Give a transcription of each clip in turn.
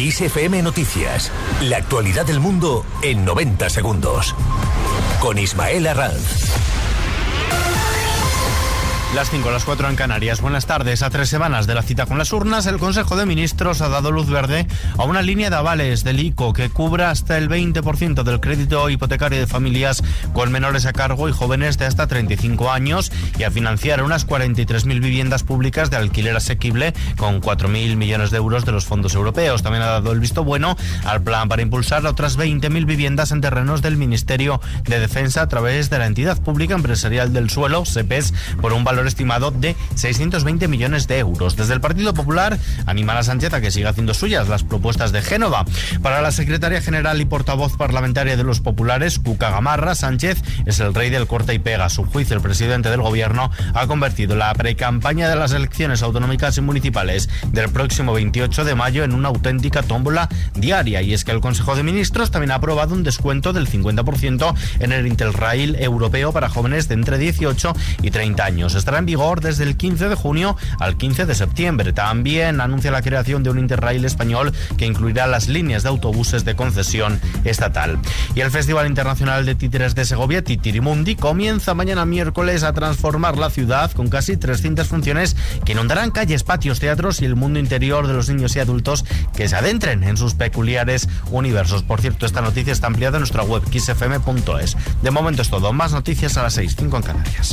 XFM Noticias. La actualidad del mundo en 90 segundos. Con Ismael Arranz. Las 5, las 4 en Canarias. Buenas tardes. A tres semanas de la cita con las urnas, el Consejo de Ministros ha dado luz verde a una línea de avales del ICO que cubra hasta el 20% del crédito hipotecario de familias con menores a cargo y jóvenes de hasta 35 años y a financiar unas 43.000 viviendas públicas de alquiler asequible con 4.000 millones de euros de los fondos europeos. También ha dado el visto bueno al plan para impulsar otras 20.000 viviendas en terrenos del Ministerio de Defensa a través de la entidad pública empresarial del suelo, SEPES, por un valor estimado de 620 millones de euros. Desde el Partido Popular animan a Sánchez a que siga haciendo suyas las propuestas de Génova. Para la secretaria general y portavoz parlamentaria de los populares, Cuca Gamarra, Sánchez es el rey del corte y pega. Su juicio, el presidente del gobierno ha convertido la precampaña de las elecciones autonómicas y municipales del próximo 28 de mayo en una auténtica tómbola diaria. Y es que el Consejo de Ministros también ha aprobado un descuento del 50% en el Interrail europeo para jóvenes de entre 18 y 30 años estará en vigor desde el 15 de junio al 15 de septiembre. También anuncia la creación de un Interrail español que incluirá las líneas de autobuses de concesión estatal. Y el Festival Internacional de Títeres de Segovia, Titirimundi, comienza mañana miércoles a transformar la ciudad con casi 300 funciones que inundarán calles, patios, teatros y el mundo interior de los niños y adultos que se adentren en sus peculiares universos. Por cierto, esta noticia está ampliada en nuestra web xfm.es. De momento es todo. Más noticias a las 6, 5 en Canarias.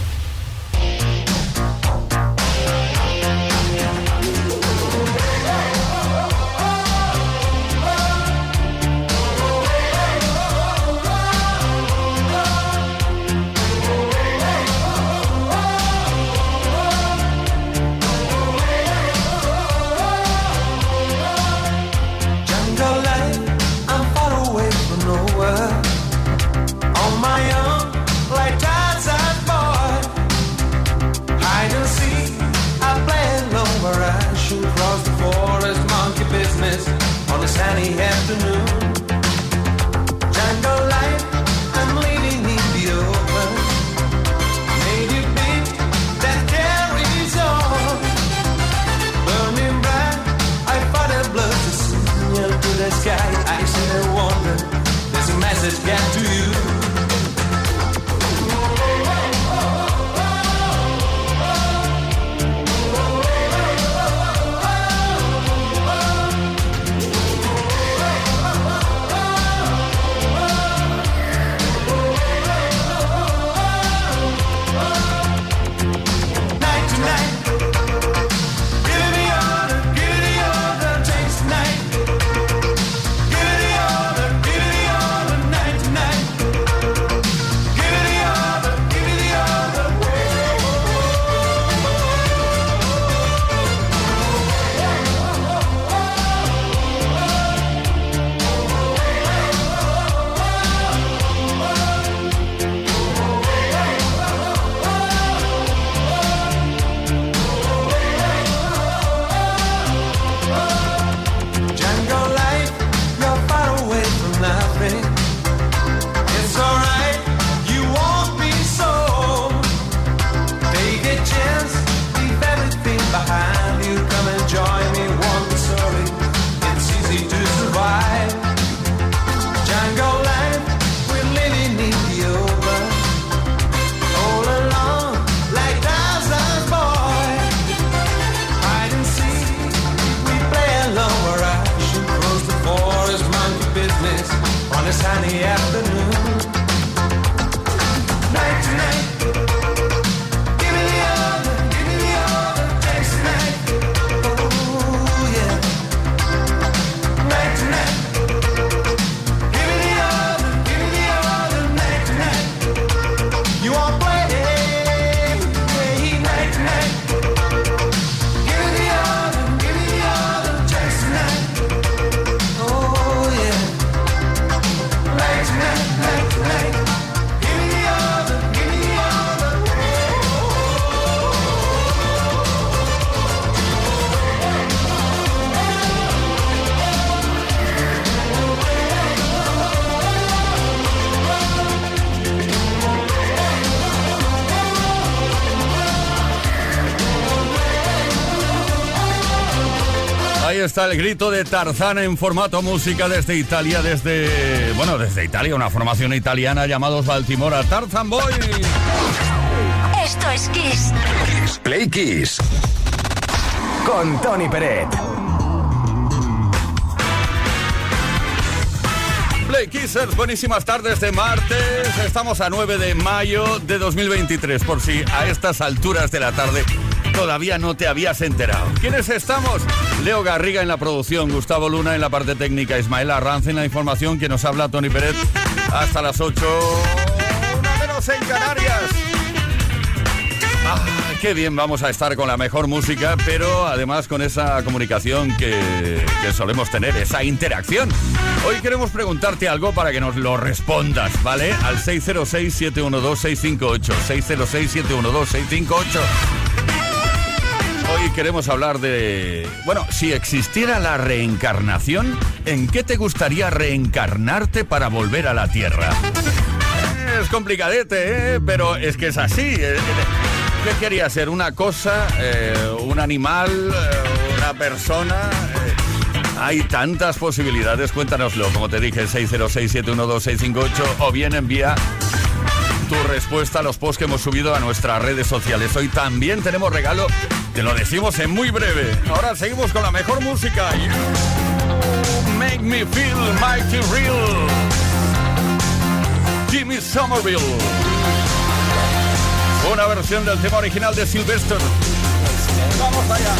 Ahí está el grito de Tarzán en formato música desde Italia, desde, bueno, desde Italia, una formación italiana llamados Baltimora Tarzan Boy. Esto es Kiss. Play Kiss. Con Tony Peret. Play Kissers, buenísimas tardes de martes. Estamos a 9 de mayo de 2023, por si a estas alturas de la tarde todavía no te habías enterado. ¿Quiénes estamos? Leo Garriga en la producción, Gustavo Luna en la parte técnica, Ismael Arranz en la información, que nos habla Tony Pérez hasta las 8, una menos en Canarias. Ah, qué bien vamos a estar con la mejor música, pero además con esa comunicación que, que solemos tener, esa interacción. Hoy queremos preguntarte algo para que nos lo respondas, ¿vale? Al 606-712-658. 606-712-658. Hoy queremos hablar de... Bueno, si existiera la reencarnación, ¿en qué te gustaría reencarnarte para volver a la Tierra? Es complicadete, ¿eh? pero es que es así. ¿eh? ¿Qué quería ser? ¿Una cosa? Eh, ¿Un animal? Eh, ¿Una persona? Eh, hay tantas posibilidades, cuéntanoslo, como te dije, 606-712-658 o bien envía tu respuesta a los posts que hemos subido a nuestras redes sociales. Hoy también tenemos regalo, te lo decimos en muy breve. Ahora seguimos con la mejor música. You make me feel mighty real. Jimmy Somerville. Una versión del tema original de Sylvester. Vamos allá.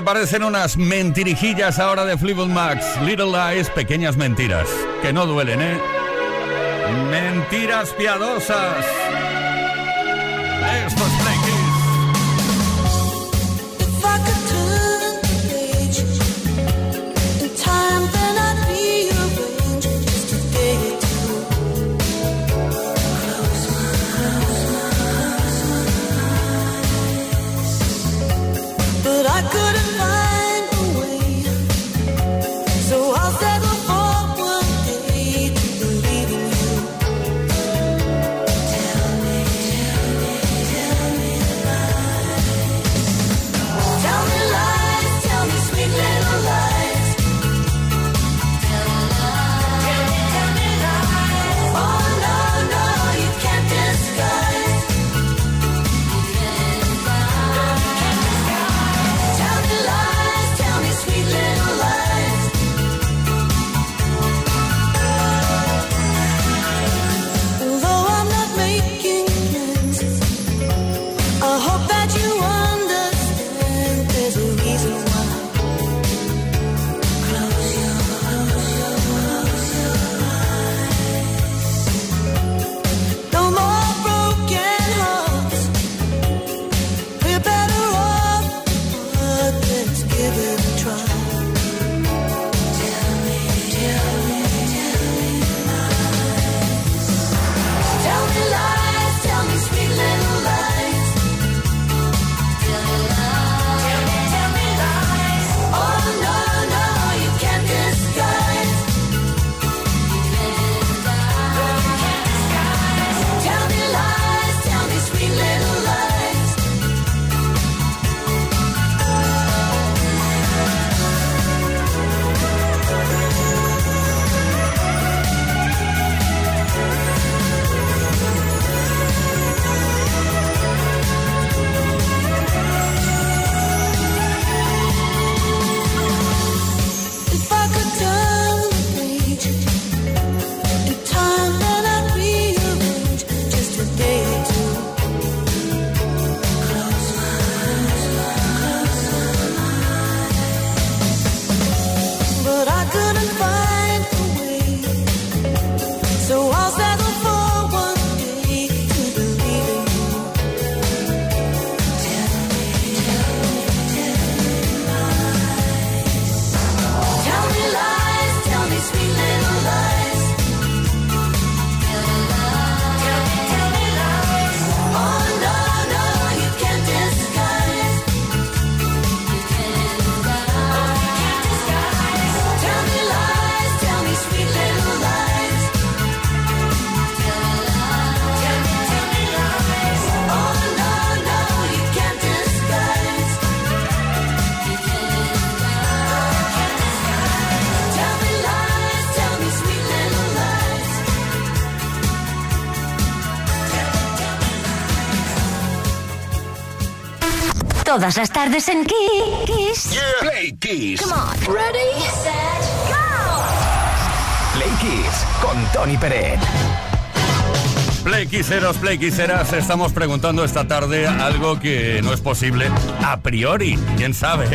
Bueno, ¿qué te parecen unas mentirijillas ahora de Fleetwood Max? Little Lies, pequeñas mentiras. Que no duelen, ¿eh? Mentiras piadosas. todas las tardes en Kiss. Yeah. Play Kiss. Come on. Ready, set, go. Play Kiss con Tony Pérez. Playquiseros, playquiseras, estamos preguntando esta tarde algo que no es posible a priori, quién sabe,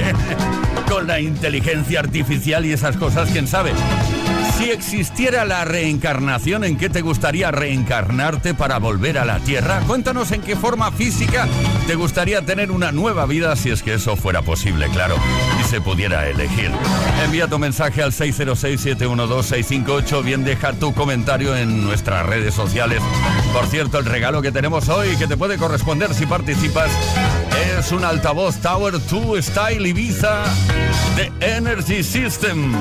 con la inteligencia artificial y esas cosas, quién sabe. Si existiera la reencarnación, ¿en qué te gustaría reencarnarte para volver a la Tierra? Cuéntanos en qué forma física te gustaría tener una nueva vida si es que eso fuera posible, claro, y se pudiera elegir. Envía tu mensaje al 606-712-658, bien deja tu comentario en nuestras redes sociales. Por cierto, el regalo que tenemos hoy, que te puede corresponder si participas, es un altavoz Tower 2 Style Ibiza de Energy System.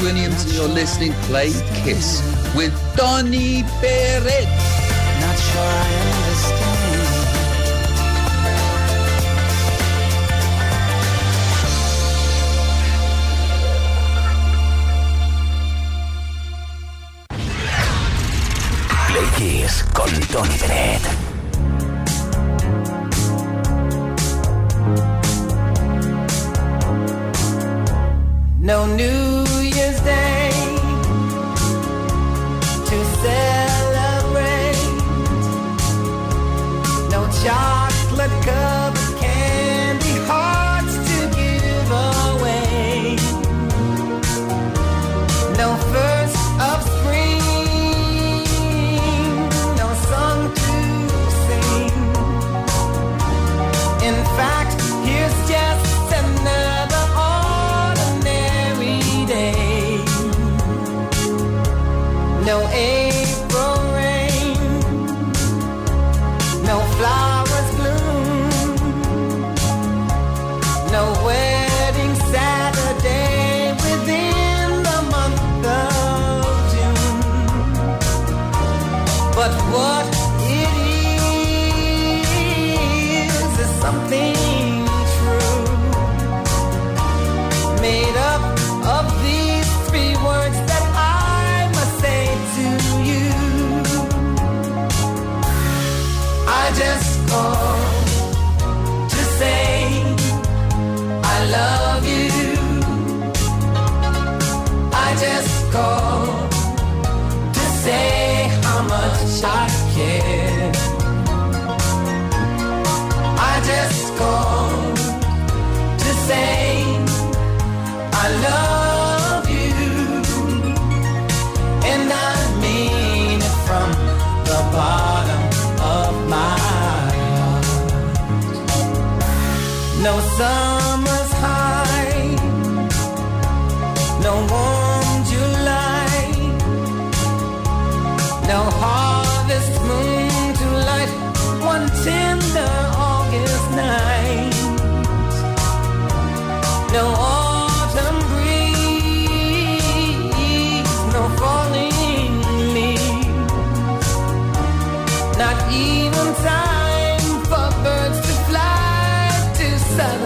Williams, and you're listening Play Kiss with Donny Barrett. Not sure I understand. Play Kiss with Donny Bennett.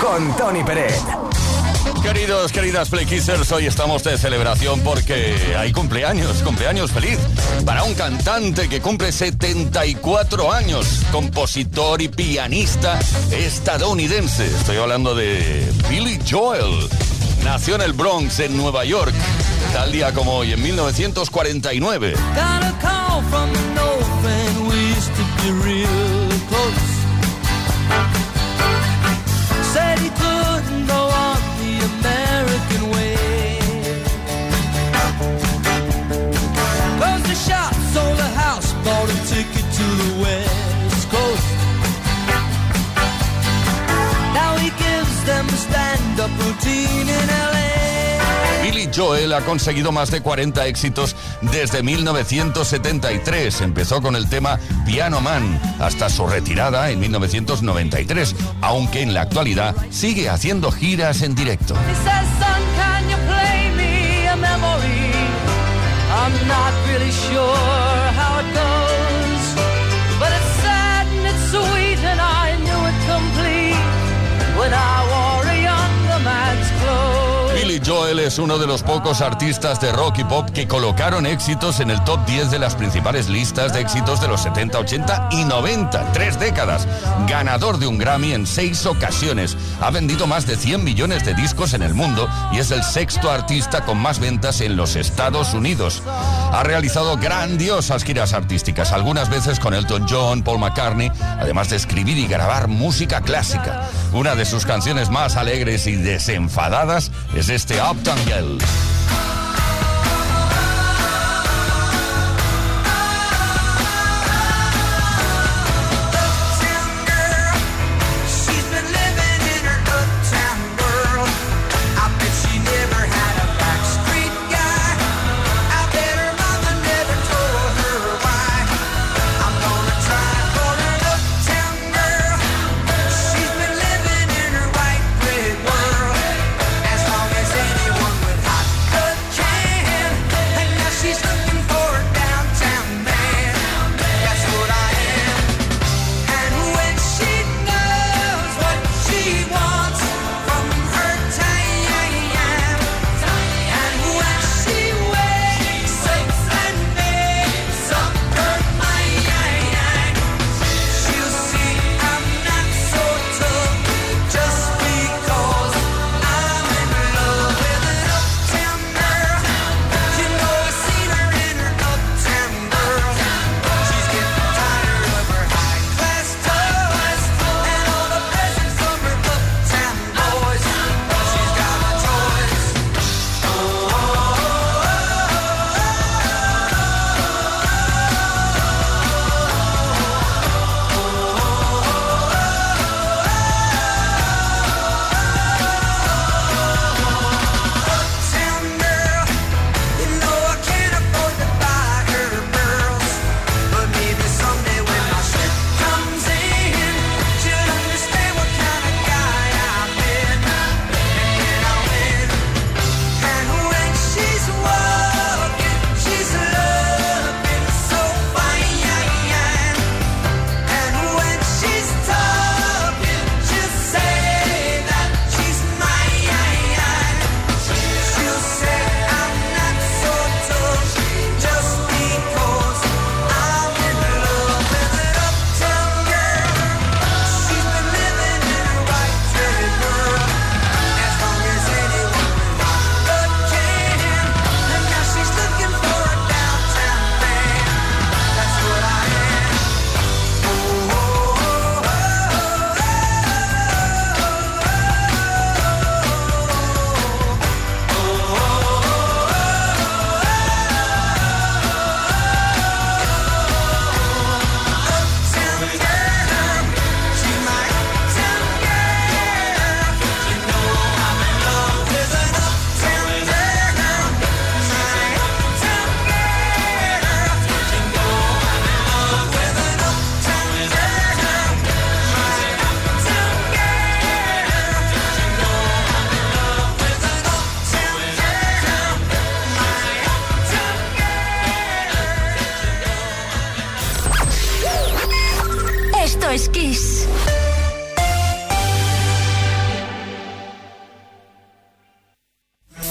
Con Tony Pérez. Queridos, queridas Play Kissers, hoy estamos de celebración porque hay cumpleaños, cumpleaños feliz para un cantante que cumple 74 años, compositor y pianista estadounidense. Estoy hablando de Billy Joel. Nació en el Bronx, en Nueva York, tal día como hoy, en 1949. Billy Joel ha conseguido más de 40 éxitos desde 1973. Empezó con el tema Piano Man hasta su retirada en 1993, aunque en la actualidad sigue haciendo giras en directo. Joel es uno de los pocos artistas de rock y pop que colocaron éxitos en el top 10 de las principales listas de éxitos de los 70, 80 y 90, tres décadas. Ganador de un Grammy en seis ocasiones. Ha vendido más de 100 millones de discos en el mundo y es el sexto artista con más ventas en los Estados Unidos. Ha realizado grandiosas giras artísticas, algunas veces con Elton John, Paul McCartney, además de escribir y grabar música clásica. Una de sus canciones más alegres y desenfadadas es este Optangel.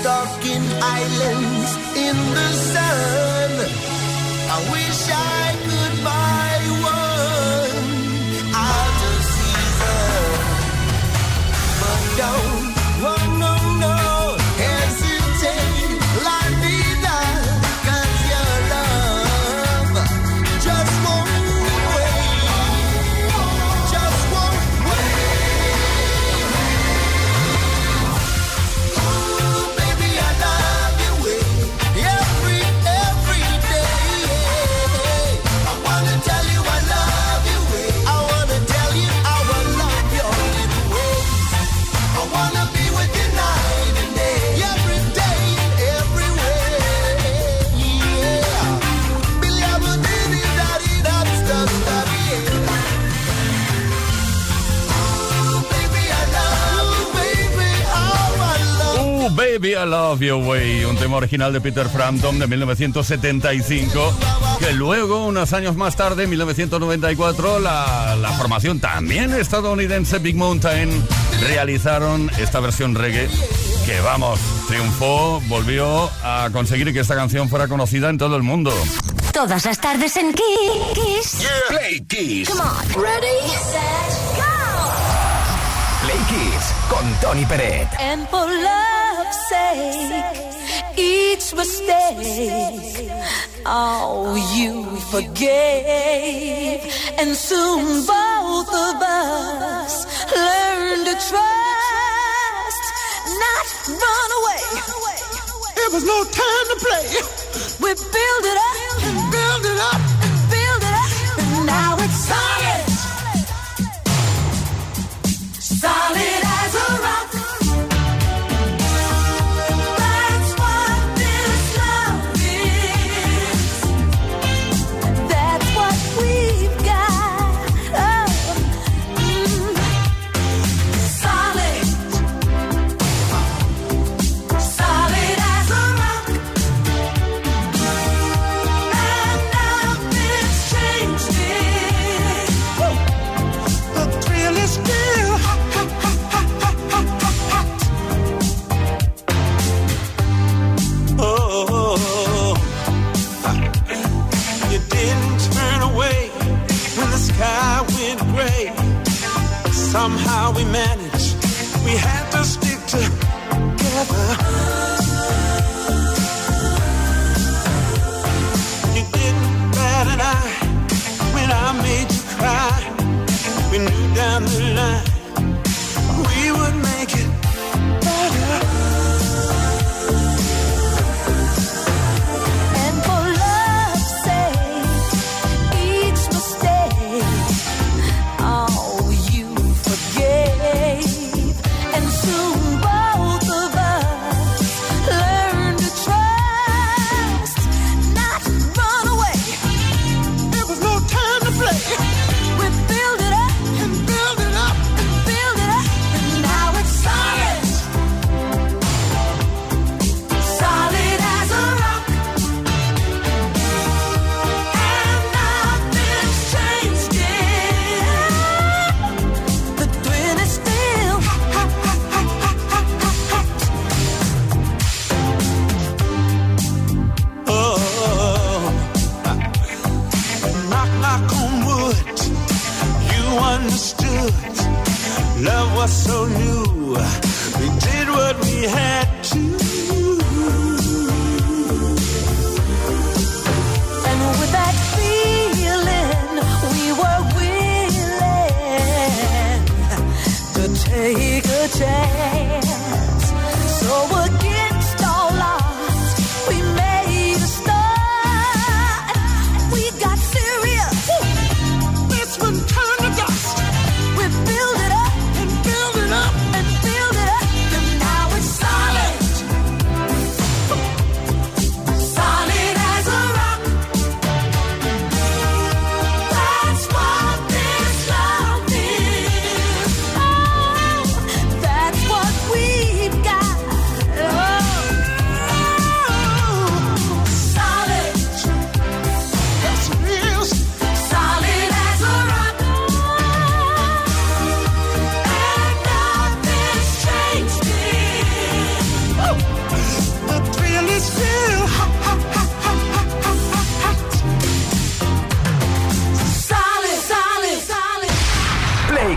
stuck islands in the sun. I wish I could buy one out of season, but don't. Baby, I Love Your Way, un tema original de Peter Frampton de 1975, que luego, unos años más tarde, en 1994, la, la formación también estadounidense Big Mountain realizaron esta versión reggae que, vamos, triunfó, volvió a conseguir que esta canción fuera conocida en todo el mundo. Todas las tardes en Kiss. Yeah. Play Kiss. Come on. Ready, set, go. Play Kiss con Tony Peret. And forsake each mistake. Oh, you forgave, and soon both of us learned to trust, not run away. It was no time to play. We build it up, and build it up, and build it up, and now it's solid. Solid. somehow we met.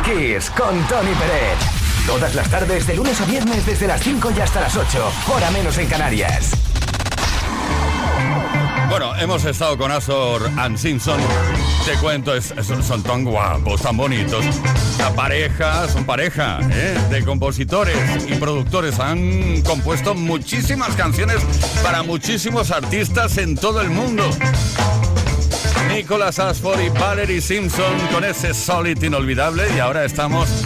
Con Tony Pérez. Todas las tardes, de lunes a viernes, desde las 5 y hasta las 8. Hora menos en Canarias. Bueno, hemos estado con Azor and Simpson. Te cuento, son tan guapos, tan bonitos. La pareja, son pareja ¿eh? de compositores y productores. Han compuesto muchísimas canciones para muchísimos artistas en todo el mundo. Nicholas Ashford y Valerie Simpson con ese solid inolvidable y ahora estamos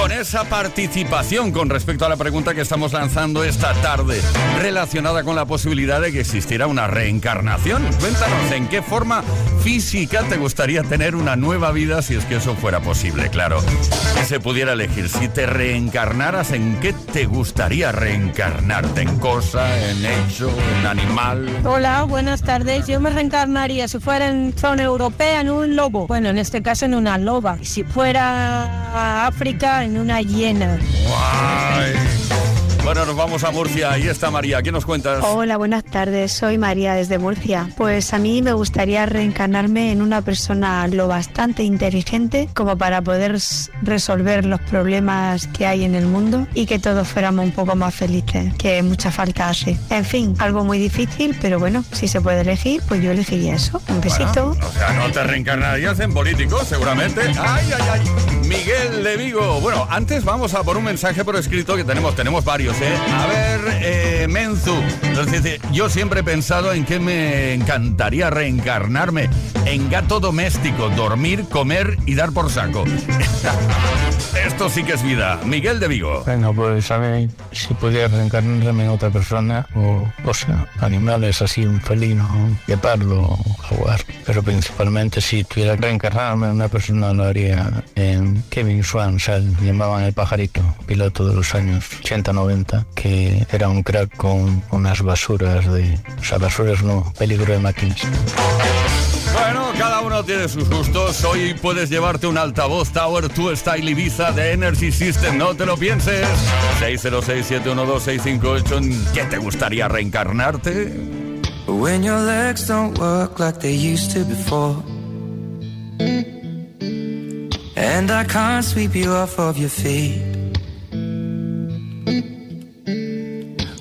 con esa participación con respecto a la pregunta que estamos lanzando esta tarde relacionada con la posibilidad de que existiera una reencarnación. Cuéntanos en qué forma física te gustaría tener una nueva vida si es que eso fuera posible, claro. Que se pudiera elegir si te reencarnaras en qué te gustaría reencarnarte, en cosa, en hecho, en animal. Hola, buenas tardes. Yo me reencarnaría si fuera en zona europea en un lobo. Bueno, en este caso en una loba. Si fuera a África en una hiena. Bueno, nos vamos a Murcia. Ahí está María. ¿Qué nos cuentas? Hola, buenas tardes. Soy María desde Murcia. Pues a mí me gustaría reencarnarme en una persona lo bastante inteligente como para poder resolver los problemas que hay en el mundo y que todos fuéramos un poco más felices, que mucha falta hace. En fin, algo muy difícil, pero bueno, si se puede elegir, pues yo elegiría eso. Un besito. O sea, no te reencarnarías en político, seguramente. Ay, ay, ay. Miguel de Vigo. Bueno, antes vamos a por un mensaje por escrito que tenemos, tenemos varios, ¿eh? A ver, eh, Menzu. Nos dice, yo siempre he pensado en que me encantaría reencarnarme en gato doméstico, dormir, comer y dar por saco. Esto sí que es vida. Miguel de Vigo. Bueno, pues a mí, si pudiera reencarnarme en otra persona o cosa, animales así, un felino, un guepardo, jaguar. Pero principalmente si tuviera que reencarnarme en una persona lo haría en Kevin Swan, o llamaban el pajarito, piloto de los años 80-90, que era un crack con unas basuras de... O sea, basuras no, peligro de máquinas. Bueno, cada uno tiene sus gustos. Hoy puedes llevarte un altavoz Tower 2 Style Ibiza de Energy System. No te lo pienses. 606-712-658. ¿En qué te gustaría reencarnarte? When your legs don't work like they used to before. And I can't sweep you off of your feet.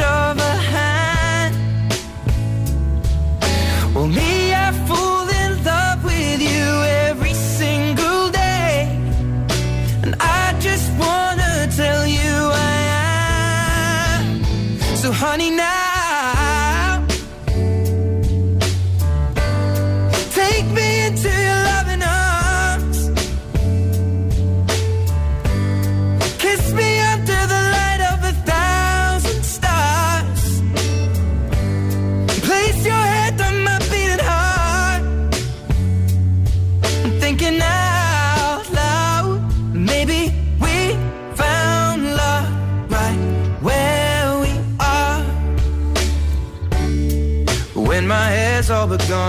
of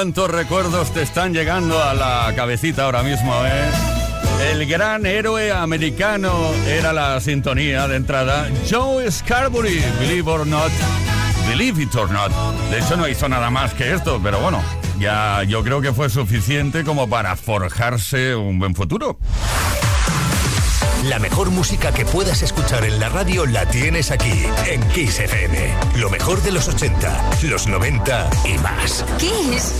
¿Cuántos recuerdos te están llegando a la cabecita ahora mismo, eh? El gran héroe americano era la sintonía de entrada. Joe Scarbury, believe or not, believe it or not. De hecho, no hizo nada más que esto, pero bueno, ya yo creo que fue suficiente como para forjarse un buen futuro. La mejor música que puedas escuchar en la radio la tienes aquí, en Kiss FM. Lo mejor de los 80, los 90 y más. Kiss.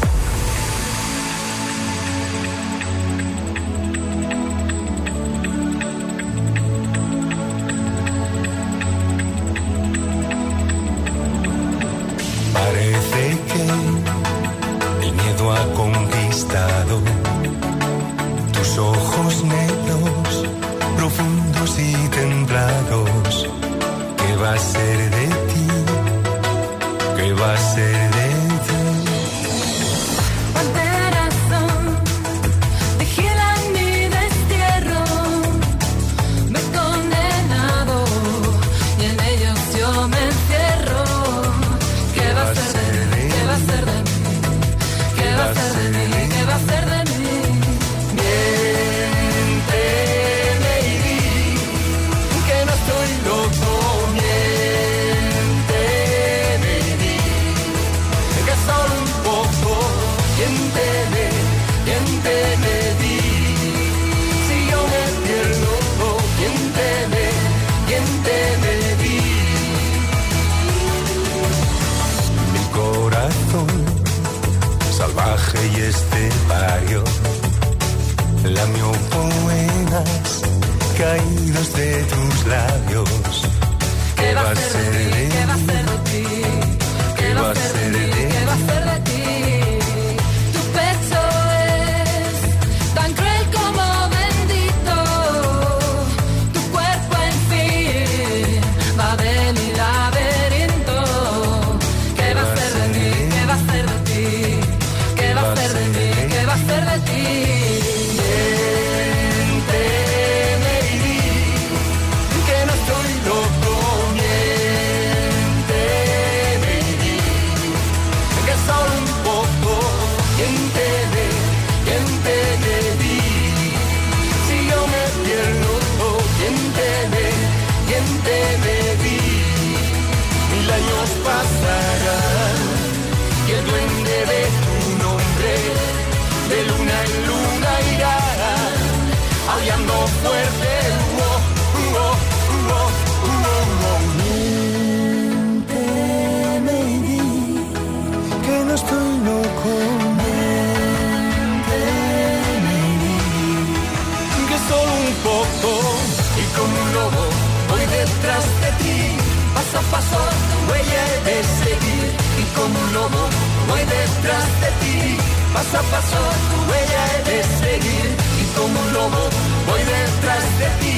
Paso tu huella he de seguir y como un lobo voy detrás de ti.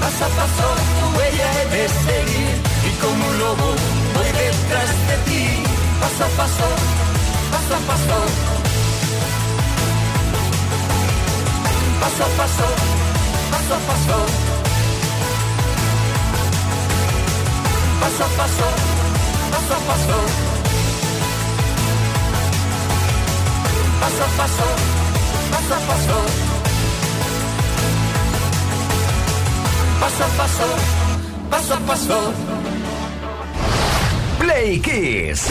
Paso a paso tu huella he de seguir y como un lobo voy detrás de ti. Paso a paso, paso a paso. Paso a paso, paso a paso. Paso a paso, paso a paso. Paso a paso, paso a paso. Paso a paso, paso a paso. Play Kiss.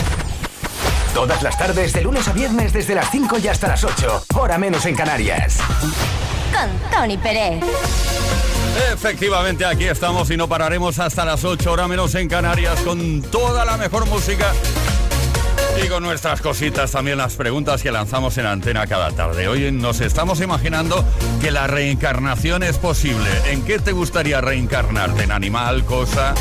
Todas las tardes, de lunes a viernes, desde las 5 y hasta las 8. Hora menos en Canarias. Con Tony Pérez. Efectivamente, aquí estamos y no pararemos hasta las 8 horas menos en Canarias con toda la mejor música y con nuestras cositas también las preguntas que lanzamos en antena cada tarde. Hoy nos estamos imaginando que la reencarnación es posible. ¿En qué te gustaría reencarnarte? ¿En animal, cosa?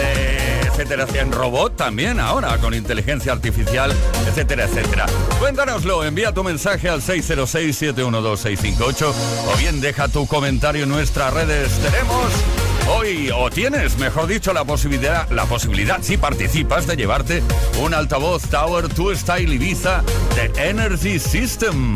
Eh, etcétera, en robot también ahora, con inteligencia artificial, etcétera, etcétera. Cuéntanoslo, envía tu mensaje al 606-712-658 o bien deja tu comentario en nuestras redes. Tenemos hoy, o tienes, mejor dicho, la posibilidad, la posibilidad, si participas, de llevarte un altavoz Tower 2 Style Ibiza de Energy System.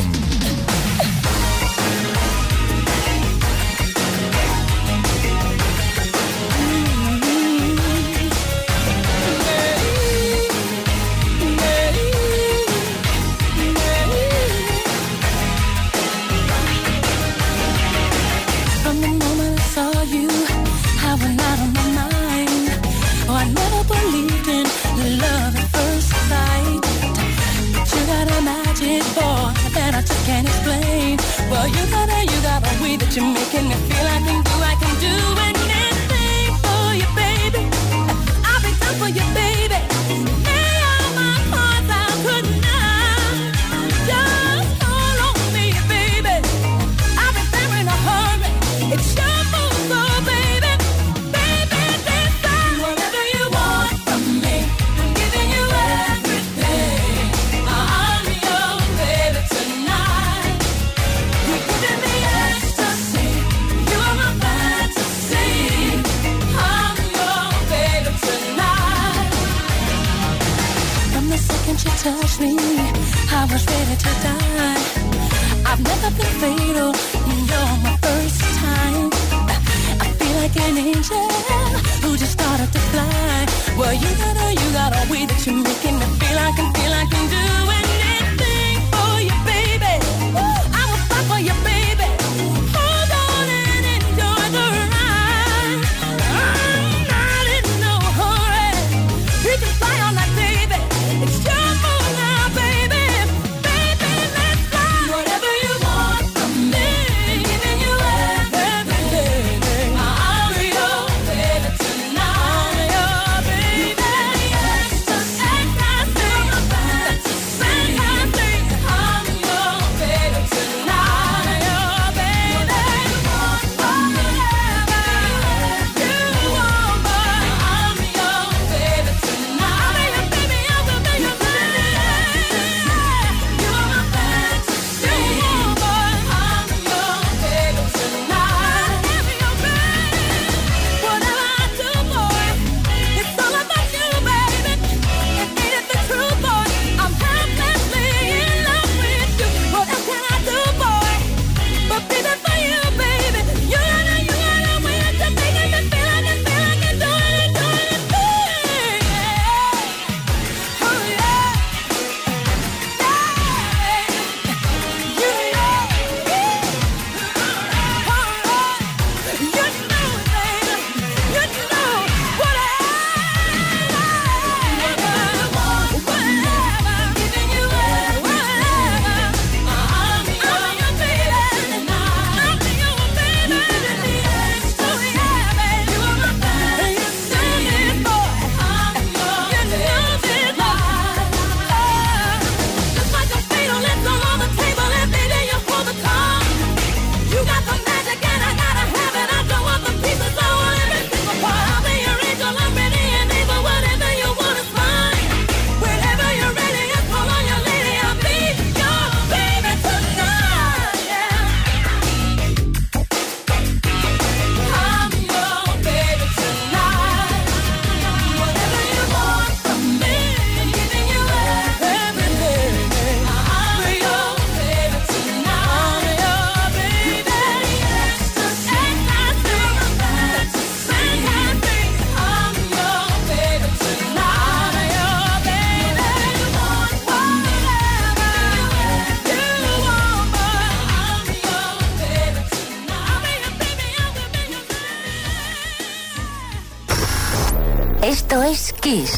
Tonight. Esto es Kiss.